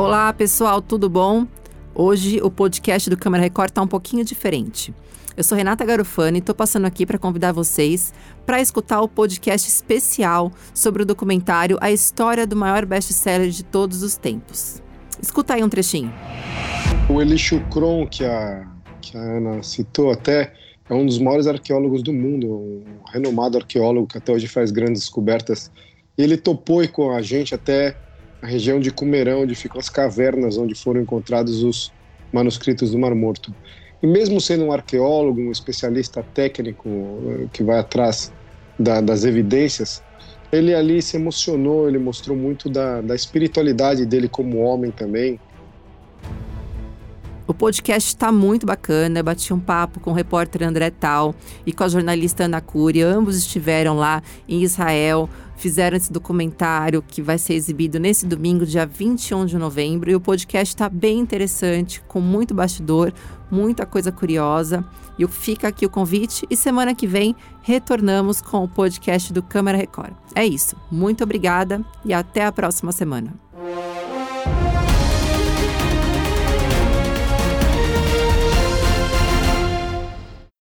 Olá, pessoal, tudo bom? Hoje o podcast do Câmara Record está um pouquinho diferente. Eu sou Renata Garofani e estou passando aqui para convidar vocês para escutar o podcast especial sobre o documentário A História do Maior Best-Seller de Todos os Tempos. Escuta aí um trechinho. O Elishu Kron, que a, que a Ana citou até, é um dos maiores arqueólogos do mundo, um renomado arqueólogo que até hoje faz grandes descobertas. Ele topou com a gente até a região de Cumerão, onde ficam as cavernas onde foram encontrados os manuscritos do Mar Morto. E mesmo sendo um arqueólogo, um especialista técnico eh, que vai atrás da, das evidências, ele ali se emocionou, ele mostrou muito da, da espiritualidade dele como homem também, o podcast está muito bacana. Eu bati um papo com o repórter André Tal e com a jornalista Ana Cúria. Ambos estiveram lá em Israel, fizeram esse documentário que vai ser exibido nesse domingo, dia 21 de novembro. E o podcast está bem interessante, com muito bastidor, muita coisa curiosa. E fica aqui o convite e semana que vem retornamos com o podcast do Câmara Record. É isso. Muito obrigada e até a próxima semana.